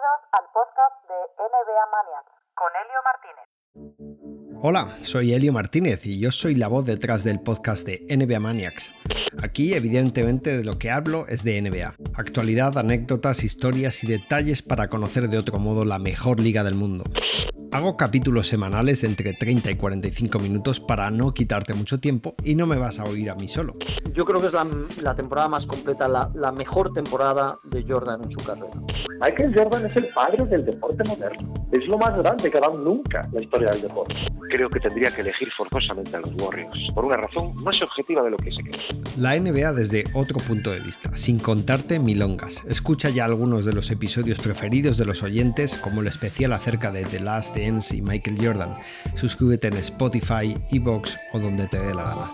Bienvenidos al podcast de NBA Maniacs con Helio Martínez. Hola, soy Helio Martínez y yo soy la voz detrás del podcast de NBA Maniacs. Aquí evidentemente de lo que hablo es de NBA. Actualidad, anécdotas, historias y detalles para conocer de otro modo la mejor liga del mundo. Hago capítulos semanales de entre 30 y 45 minutos para no quitarte mucho tiempo y no me vas a oír a mí solo. Yo creo que es la, temporada más completa, la, la, mejor temporada de Jordan en su carrera. Michael Jordan es el padre del deporte moderno. Es lo más grande que ha dado nunca la historia del deporte. Creo que tendría que elegir forzosamente a los Warriors, por una razón más objetiva de lo que se cree. La NBA desde otro punto de vista, sin contarte milongas. Escucha ya algunos de los episodios preferidos de los oyentes, como el especial acerca de The Last y Michael Jordan. Suscríbete en Spotify, Evox o donde te dé la gana.